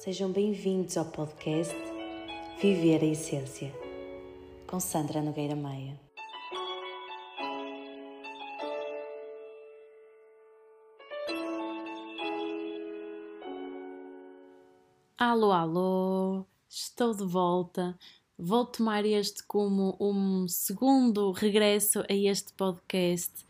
Sejam bem-vindos ao podcast Viver a Essência, com Sandra Nogueira Maia. Alô, alô, estou de volta. Vou tomar este como um segundo regresso a este podcast,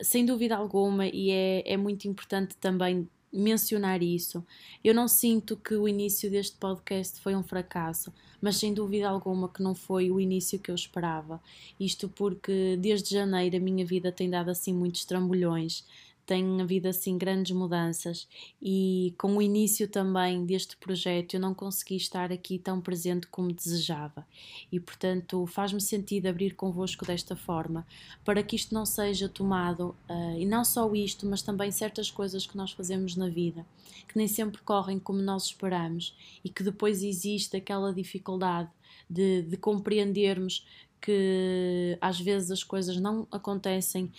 sem dúvida alguma, e é, é muito importante também mencionar isso. Eu não sinto que o início deste podcast foi um fracasso, mas sem dúvida alguma que não foi o início que eu esperava. Isto porque desde janeiro a minha vida tem dado assim muitos trambolhões tem havido assim grandes mudanças. E com o início também deste projeto eu não consegui estar aqui tão presente como desejava. E portanto faz-me sentido abrir convosco desta forma para que isto não seja tomado uh, e não só isto mas também certas coisas que nós fazemos na vida que nem sempre correm como nós esperamos e que depois existe aquela dificuldade de, de compreendermos que às vezes as coisas não acontecem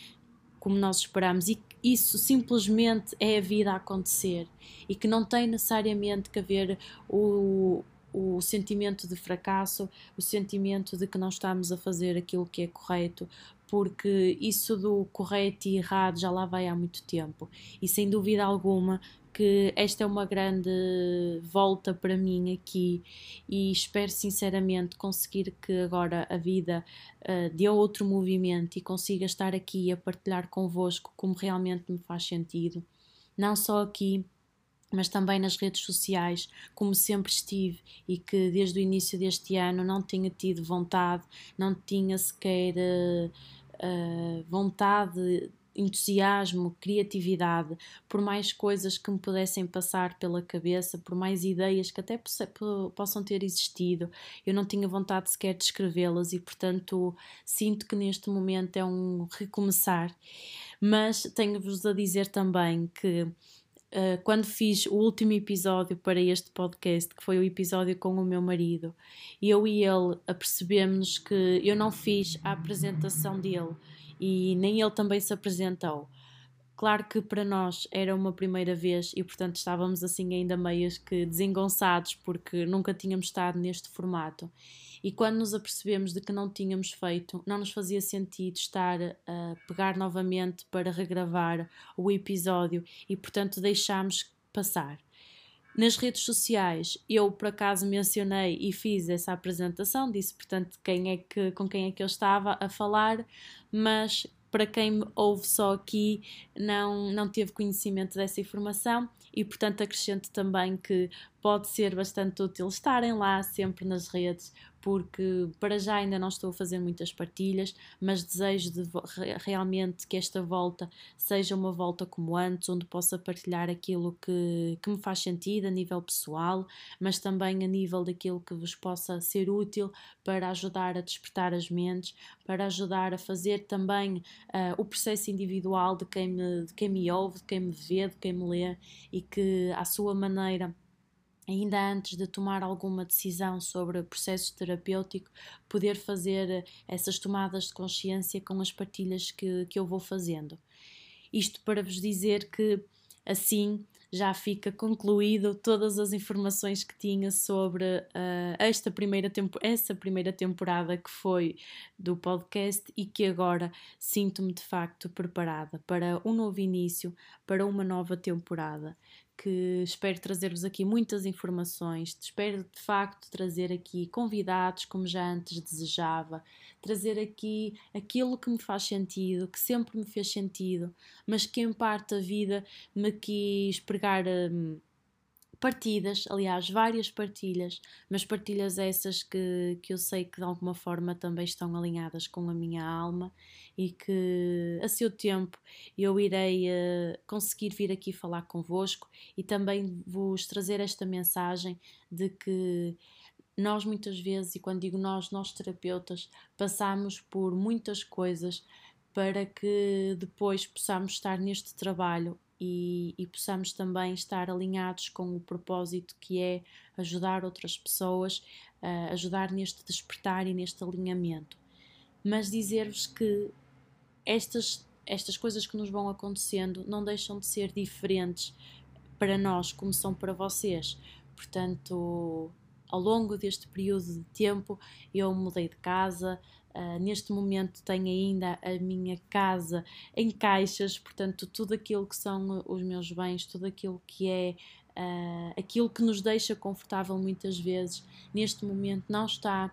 como nós esperamos e isso simplesmente é a vida a acontecer e que não tem necessariamente que haver o, o sentimento de fracasso, o sentimento de que não estamos a fazer aquilo que é correto, porque isso do correto e errado já lá vai há muito tempo. E sem dúvida alguma que esta é uma grande volta para mim aqui e espero sinceramente conseguir que agora a vida uh, dê outro movimento e consiga estar aqui a partilhar convosco como realmente me faz sentido. Não só aqui, mas também nas redes sociais, como sempre estive e que desde o início deste ano não tinha tido vontade, não tinha sequer uh, uh, vontade entusiasmo, criatividade, por mais coisas que me pudessem passar pela cabeça, por mais ideias que até possam ter existido, eu não tinha vontade sequer de escrevê-las e, portanto, sinto que neste momento é um recomeçar. Mas tenho-vos a dizer também que Uh, quando fiz o último episódio para este podcast, que foi o episódio com o meu marido, eu e ele apercebemos que eu não fiz a apresentação dele e nem ele também se apresentou. Claro que para nós era uma primeira vez e, portanto, estávamos assim ainda meias que desengonçados porque nunca tínhamos estado neste formato. E quando nos apercebemos de que não tínhamos feito, não nos fazia sentido estar a pegar novamente para regravar o episódio e, portanto, deixámos passar. Nas redes sociais, eu por acaso mencionei e fiz essa apresentação, disse portanto quem é que, com quem é que eu estava a falar, mas para quem me ouve só aqui não, não teve conhecimento dessa informação e portanto acrescento também que pode ser bastante útil estarem lá sempre nas redes porque para já ainda não estou a fazer muitas partilhas, mas desejo de, realmente que esta volta seja uma volta como antes, onde possa partilhar aquilo que, que me faz sentido a nível pessoal, mas também a nível daquilo que vos possa ser útil para ajudar a despertar as mentes, para ajudar a fazer também uh, o processo individual de quem, me, de quem me ouve, de quem me vê, de quem me lê e que, à sua maneira, ainda antes de tomar alguma decisão sobre o processo terapêutico, poder fazer essas tomadas de consciência com as partilhas que, que eu vou fazendo. Isto para vos dizer que assim já fica concluído todas as informações que tinha sobre uh, esta primeira essa primeira temporada que foi do podcast e que agora sinto-me de facto preparada para um novo início, para uma nova temporada que espero trazer-vos aqui muitas informações, espero de facto trazer aqui convidados como já antes desejava, trazer aqui aquilo que me faz sentido, que sempre me fez sentido, mas que em parte a vida me quis pregar. Hum, partidas, aliás, várias partilhas, mas partilhas essas que, que eu sei que de alguma forma também estão alinhadas com a minha alma e que a seu tempo eu irei uh, conseguir vir aqui falar convosco e também vos trazer esta mensagem de que nós muitas vezes, e quando digo nós, nós terapeutas, passamos por muitas coisas para que depois possamos estar neste trabalho e, e, possamos também estar alinhados com o propósito que é ajudar outras pessoas, uh, ajudar neste despertar e neste alinhamento. Mas dizer-vos que estas, estas coisas que nos vão acontecendo não deixam de ser diferentes para nós como são para vocês, Portanto, ao longo deste período de tempo, eu mudei de casa. Uh, neste momento tenho ainda a minha casa em caixas, portanto, tudo aquilo que são os meus bens, tudo aquilo que é uh, aquilo que nos deixa confortável muitas vezes, neste momento não está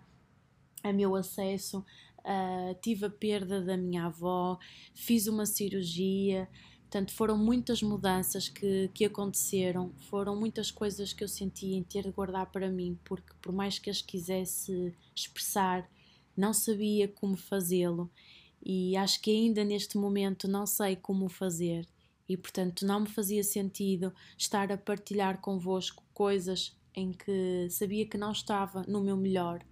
a meu acesso. Uh, tive a perda da minha avó, fiz uma cirurgia, Portanto, foram muitas mudanças que, que aconteceram, foram muitas coisas que eu senti em ter de guardar para mim, porque por mais que as quisesse expressar, não sabia como fazê-lo. E acho que ainda neste momento não sei como fazer. E portanto não me fazia sentido estar a partilhar convosco coisas em que sabia que não estava no meu melhor.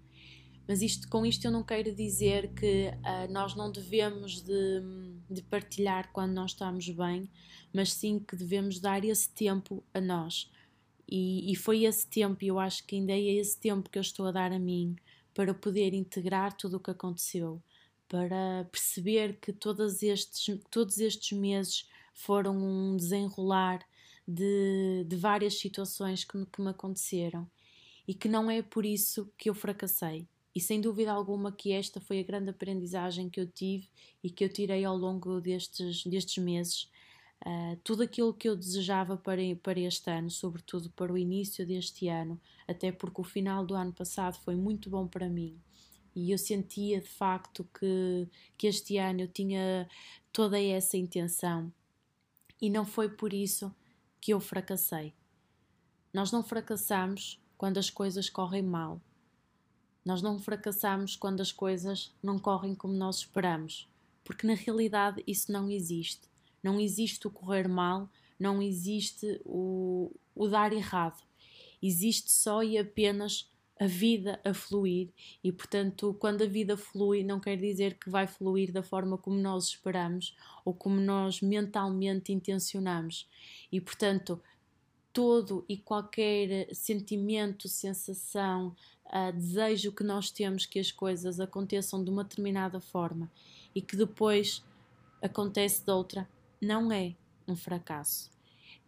Mas isto, com isto eu não quero dizer que uh, nós não devemos de, de, partilhar quando nós estamos bem, mas sim que devemos dar esse tempo a nós. E, e foi esse tempo, e eu acho que ainda é esse tempo que eu estou a dar a mim para poder integrar tudo o que aconteceu, para perceber que todos estes, todos estes meses foram um desenrolar de, de várias situações que, que me aconteceram e que não é por isso que eu fracassei e sem dúvida alguma que esta foi a grande aprendizagem que eu tive e que eu tirei ao longo destes, destes meses. Uh, tudo aquilo que eu desejava para, para este ano, sobretudo para o início deste ano, até porque o final do ano passado foi muito bom para mim e eu sentia de facto que, que este ano eu tinha toda essa intenção e não foi por isso que eu fracassei. Nós não fracassamos quando as coisas correm mal, nós não fracassamos quando as coisas não correm como nós esperamos, porque na realidade isso não existe. Não existe o correr mal, não existe o, o dar errado. Existe só e apenas a vida a fluir e, portanto, quando a vida flui, não quer dizer que vai fluir da forma como nós esperamos ou como nós mentalmente intencionamos. E, portanto, todo e qualquer sentimento, sensação, uh, desejo que nós temos que as coisas aconteçam de uma determinada forma e que depois acontece de outra, não é um fracasso.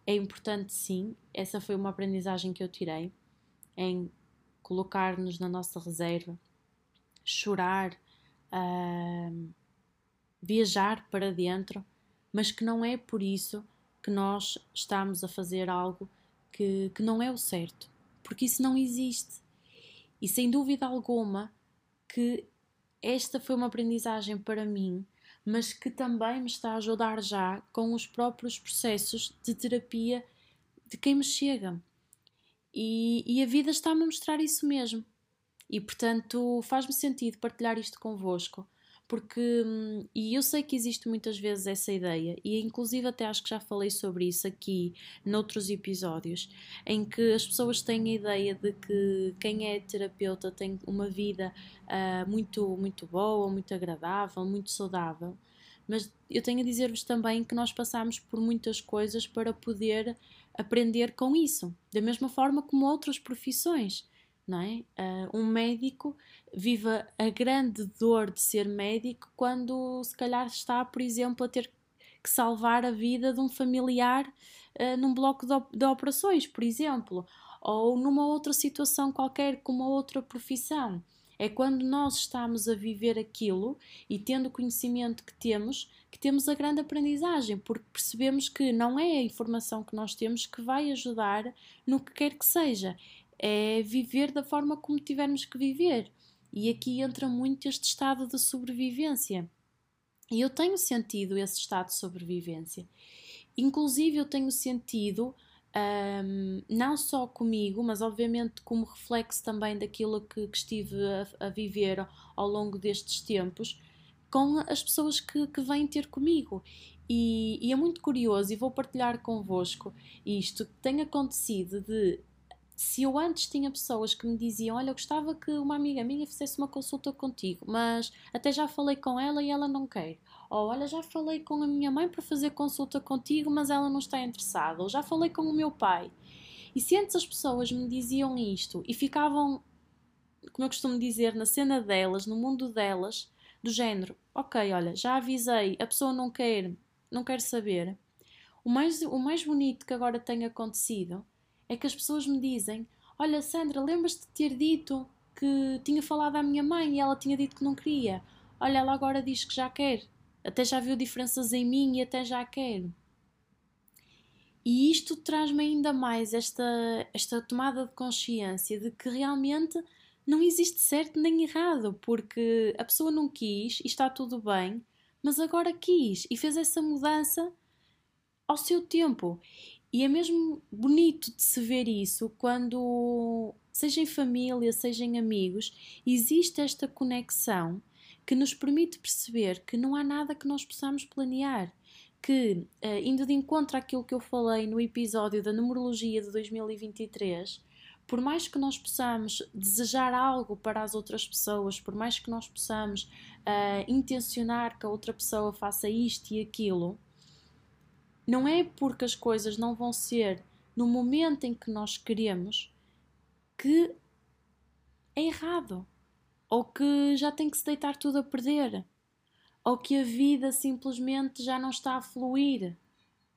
É importante, sim, essa foi uma aprendizagem que eu tirei, em colocar-nos na nossa reserva, chorar, uh, viajar para dentro, mas que não é por isso que nós estamos a fazer algo que, que não é o certo, porque isso não existe. E sem dúvida alguma que esta foi uma aprendizagem para mim, mas que também me está a ajudar já com os próprios processos de terapia de quem me chega. E, e a vida está-me a mostrar isso mesmo. E portanto faz-me sentido partilhar isto convosco, porque hum, e eu sei que existe muitas vezes essa ideia e inclusive até acho que já falei sobre isso aqui noutros episódios em que as pessoas têm a ideia de que quem é terapeuta tem uma vida uh, muito muito boa muito agradável muito saudável. Mas eu tenho a dizer-vos também que nós passamos por muitas coisas para poder aprender com isso da mesma forma como outras profissões não é? Uh, um médico vive a grande dor de ser médico quando se calhar está, por exemplo, a ter que salvar a vida de um familiar uh, num bloco de, de, operações, por exemplo, ou numa outra situação qualquer com uma outra profissão. É quando nós estamos a viver aquilo e tendo o conhecimento que temos, que temos a grande aprendizagem, porque percebemos que não é a informação que nós temos que vai ajudar no que quer que seja é viver da forma como tivermos que viver. E aqui entra muito este estado de sobrevivência. E eu tenho sentido esse estado de sobrevivência. Inclusive, eu tenho sentido, um, não só comigo, mas obviamente como reflexo também daquilo que, que estive a, a, viver ao longo destes tempos, com as pessoas que, que vêm ter comigo. E, e é muito curioso, e vou partilhar convosco isto que tem acontecido de se eu antes tinha pessoas que me diziam: Olha, eu gostava que uma amiga minha fizesse uma consulta contigo, mas até já falei com ela e ela não quer. Ou olha, já falei com a minha mãe para fazer consulta contigo, mas ela não está interessada. Ou já falei com o meu pai. E se antes as pessoas me diziam isto e ficavam, como eu costumo dizer, na cena delas, no mundo delas, do género: Ok, olha, já avisei, a pessoa não quer, não quer saber. O mais, o mais bonito que agora tem acontecido é que as pessoas me dizem: Olha, Sandra, lembras-te de ter dito que tinha falado à minha mãe e ela tinha dito que não queria? Olha, ela agora diz que já quer. Até já viu diferenças em mim e até já quer. E isto traz-me ainda mais esta, esta tomada de consciência de que realmente não existe certo nem errado, porque a pessoa não quis e está tudo bem, mas agora quis e fez essa mudança ao seu tempo. E é mesmo bonito de se ver isso quando, seja em família, seja em amigos, existe esta conexão que nos permite perceber que não há nada que nós possamos planear. Que, uh, indo de encontro àquilo que eu falei no episódio da numerologia de 2023, por mais que nós possamos desejar algo para as outras pessoas, por mais que nós possamos uh, intencionar que a outra pessoa faça isto e aquilo, não é porque as coisas não vão ser no momento em que nós queremos que é errado, ou que já tem que se deitar tudo a perder, ou que a vida simplesmente já não está a fluir.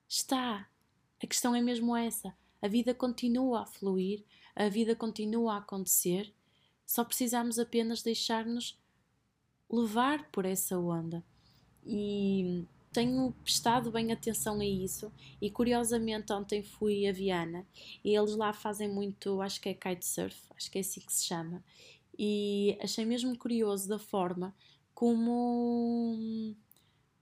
Está. A questão é mesmo essa. A vida continua a fluir, a vida continua a acontecer, só precisamos apenas deixar-nos levar por essa onda. E tenho prestado bem atenção a isso. E curiosamente ontem fui a Viana e eles lá fazem muito, acho que é kitesurf, acho que é assim que se chama, e achei mesmo curioso da forma como,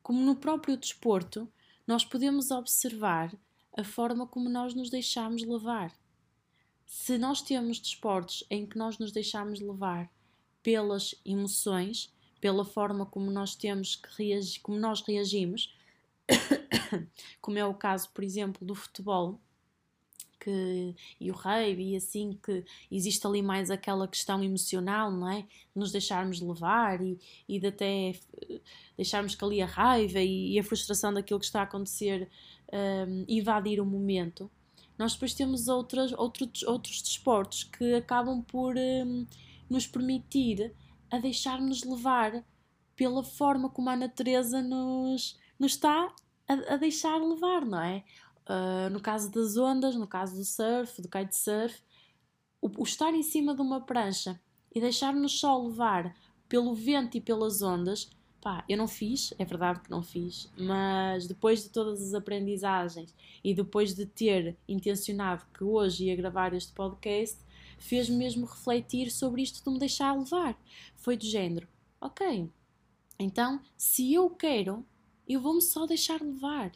como no próprio desporto nós podemos observar a forma como nós nos deixamos levar. Se nós temos desportos em que nós nos deixamos levar pelas emoções, pela forma como nós temos que reagir, como nós reagimos, como é o caso, por exemplo, do futebol, que, e o rugby, e assim que existe ali mais aquela questão emocional, não é? Nos deixarmos levar e, e de até eh, deixarmos que ali a raiva e, e a frustração daquilo que está a acontecer um, invadir o momento nós depois temos outras, outros, outros desportos que acabam por um, nos permitir a deixar-nos levar pela forma como a natureza nos, nos está a, a deixar levar, não é? Uh, no caso das ondas, no caso do surf, do kitesurf, o, o estar em cima de uma prancha e deixar-nos só levar pelo vento e pelas ondas Pá, eu não fiz, é verdade que não fiz, mas depois de todas as aprendizagens e depois de ter intencionado que hoje ia gravar este podcast, fez-me mesmo refletir sobre isto de me deixar levar. Foi do género, ok, então se eu quero, eu vou-me só deixar levar.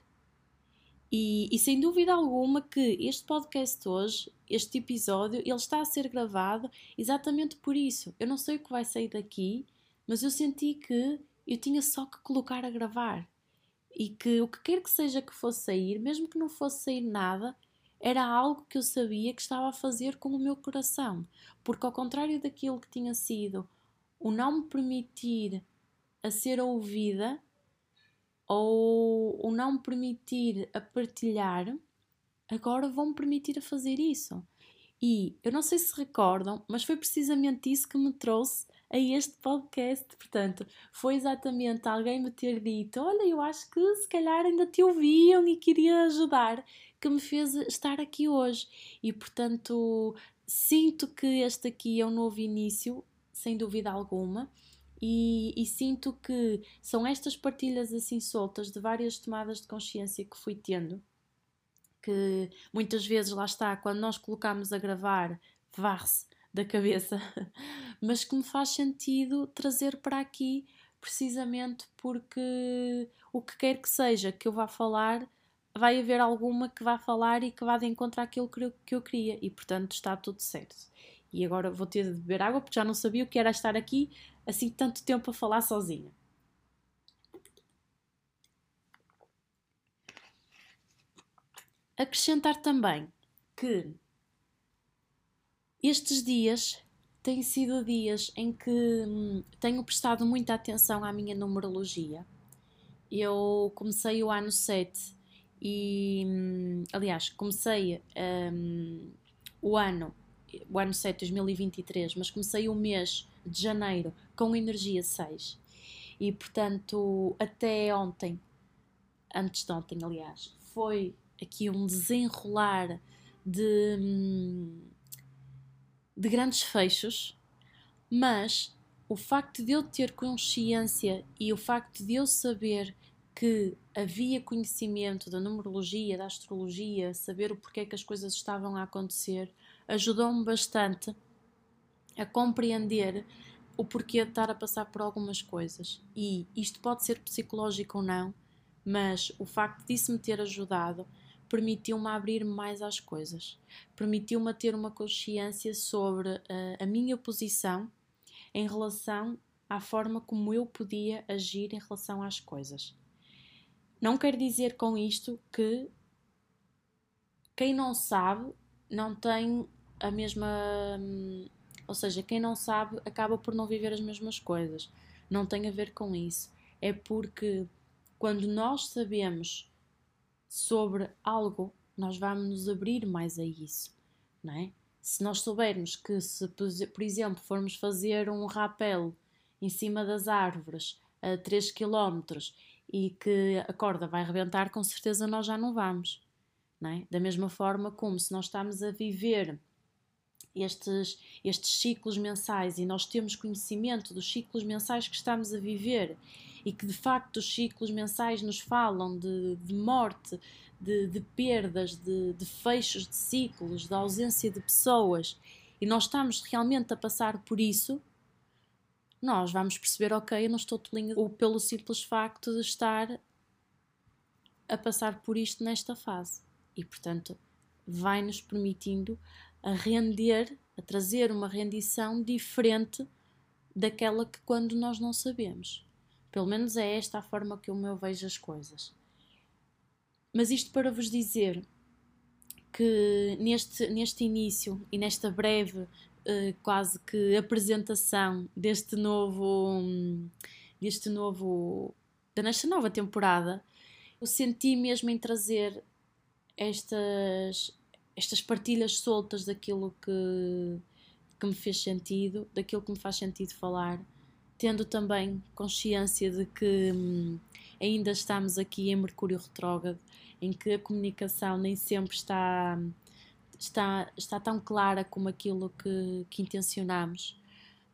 E, e, sem dúvida alguma que este podcast hoje, este episódio, ele está a ser gravado exatamente por isso. Eu não sei o que vai sair daqui, mas eu senti que eu tinha só que colocar a gravar. E que o que quer que seja que fosse sair, mesmo que não fosse sair nada, era algo que eu sabia que estava a fazer com o meu coração. Porque, ao contrário daquilo que tinha sido o não me permitir a ser ouvida ou o não me permitir a partilhar, agora vão-me permitir a fazer isso. E eu não sei se recordam, mas foi precisamente isso que me trouxe a este podcast. Portanto, foi exatamente alguém me ter dito: Olha, eu acho que se calhar ainda te ouviam e queria ajudar, que me fez estar aqui hoje. E portanto, sinto que este aqui é um novo início, sem dúvida alguma. E, e, sinto que são estas partilhas assim soltas de várias tomadas de consciência que fui tendo, que muitas vezes lá está, quando nós colocamos a gravar, varre-se da cabeça, mas que me faz sentido trazer para aqui precisamente porque o que quer que seja que eu vá falar, vai haver alguma que vá falar e que vá de encontro àquilo que eu, que eu queria e portanto está tudo certo. E agora vou ter de beber água porque já não sabia o que era estar aqui assim tanto tempo a falar sozinha. Acrescentar também que estes dias têm sido dias em que hum, tenho prestado muita atenção à minha numerologia. Eu comecei o ano 7 e, aliás, comecei um, o ano, o ano 7 2023, mas comecei o mês de janeiro com energia 6. E portanto, até ontem, antes de ontem, aliás, foi aqui um desenrolar de, hum, de grandes fechos, mas o facto de eu ter consciência e o facto de eu saber que havia conhecimento da numerologia, da astrologia, saber o porquê que as coisas estavam a acontecer, ajudou-me bastante a compreender o porquê de estar a passar por algumas coisas. E isto pode ser psicológico ou não, mas o facto disso me ter ajudado permitiu-me abrir-me mais às coisas, permitiu-me ter uma consciência sobre uh, a minha posição em relação à forma como eu podia agir em relação às coisas. Não quer dizer com isto que quem não sabe não tem a mesma. Ou seja, quem não sabe acaba por não viver as mesmas coisas. Não tem a ver com isso. É porque quando nós sabemos sobre algo, nós vamos nos abrir mais a isso, não é? Se nós soubermos que, se por exemplo, formos fazer um rapel em cima das árvores a 3 km e que a corda vai rebentar, com certeza nós já não vamos. Não é? Da mesma forma como se nós estamos a viver estes, estes ciclos mensais e nós temos conhecimento dos ciclos mensais que estamos a viver e que de facto os ciclos mensais nos falam de, de morte, de, de perdas, de, de fechos de ciclos, de ausência de pessoas e nós estamos realmente a passar por isso, nós vamos perceber, ok, eu não estou tolinha ou pelo simples facto de estar a passar por isto nesta fase. E portanto, vai nos permitindo a render, a trazer uma rendição diferente daquela que quando nós não sabemos. Pelo menos é esta a forma que eu vejo as coisas. Mas isto para vos dizer que neste, neste início e nesta breve uh, quase que apresentação deste novo deste novo desta nova temporada eu senti mesmo em trazer estas estas partilhas soltas daquilo que, que me fez sentido, daquilo que me faz sentido falar, tendo também consciência de que hum, ainda estamos aqui em Mercúrio retrógrado, em que a comunicação nem sempre está está, está tão clara como aquilo que, que intencionamos.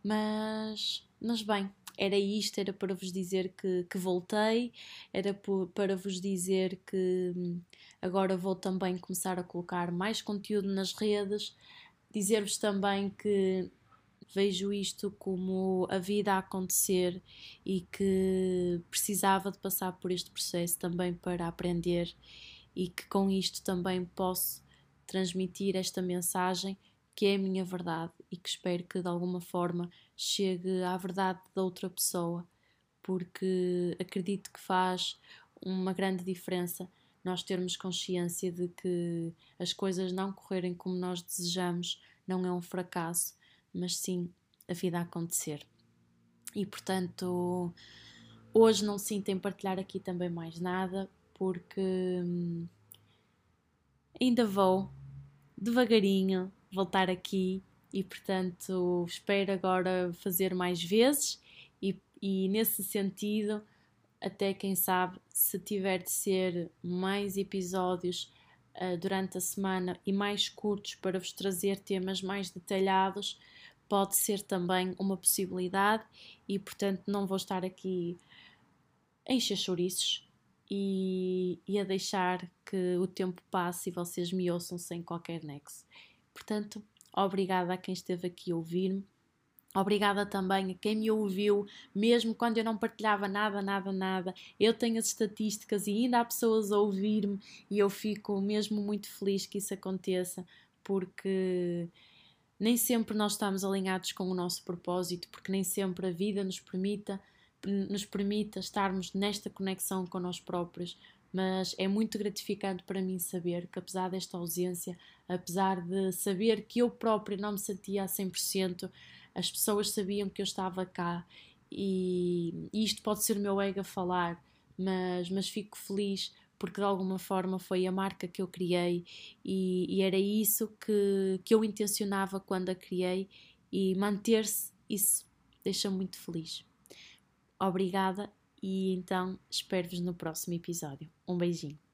Mas, mas bem, era isto, era para vos dizer que, que voltei, era para vos dizer que hum, agora vou também começar a colocar mais conteúdo nas redes, dizer-vos também que vejo isto como a vida a acontecer e que precisava de passar por este processo também para aprender e que com isto também posso transmitir esta mensagem que é a minha verdade e que espero que de alguma forma chegue à verdade da outra pessoa, porque acredito que faz uma grande diferença nós termos consciência de que as coisas não correrem como nós desejamos não é um fracasso, mas sim a vida a acontecer. E portanto, hoje não sinto em partilhar aqui também mais nada, porque hum, ainda vou devagarinho voltar aqui e, portanto, espero agora fazer mais vezes e, e nesse sentido, até quem sabe, se tiver de ser mais episódios uh, durante a semana e mais curtos para vos trazer temas mais detalhados, pode ser também uma possibilidade e, portanto, não vou estar aqui a encher e, e a deixar que o tempo passe e vocês me ouçam sem qualquer nexo. Portanto, obrigada a quem esteve aqui a ouvir-me. Obrigada também a quem me ouviu, mesmo quando eu não partilhava nada, nada, nada. Eu tenho as estatísticas e ainda há pessoas a ouvir-me e eu fico mesmo muito feliz que isso aconteça, porque nem sempre nós estamos alinhados com o nosso propósito, porque nem sempre a vida nos permita nos permita estarmos nesta conexão com nós próprios, mas é muito gratificante para mim saber que, apesar desta ausência, apesar de saber que eu própria não me sentia a 100%, as pessoas sabiam que eu estava cá e, e isto pode ser o meu ego a falar, mas, mas fico feliz porque de alguma forma foi a marca que eu criei e, e era isso que, que eu intencionava quando a criei e manter-se, isso deixa-me muito feliz. Obrigada e então espero-vos no próximo episódio. Um beijinho.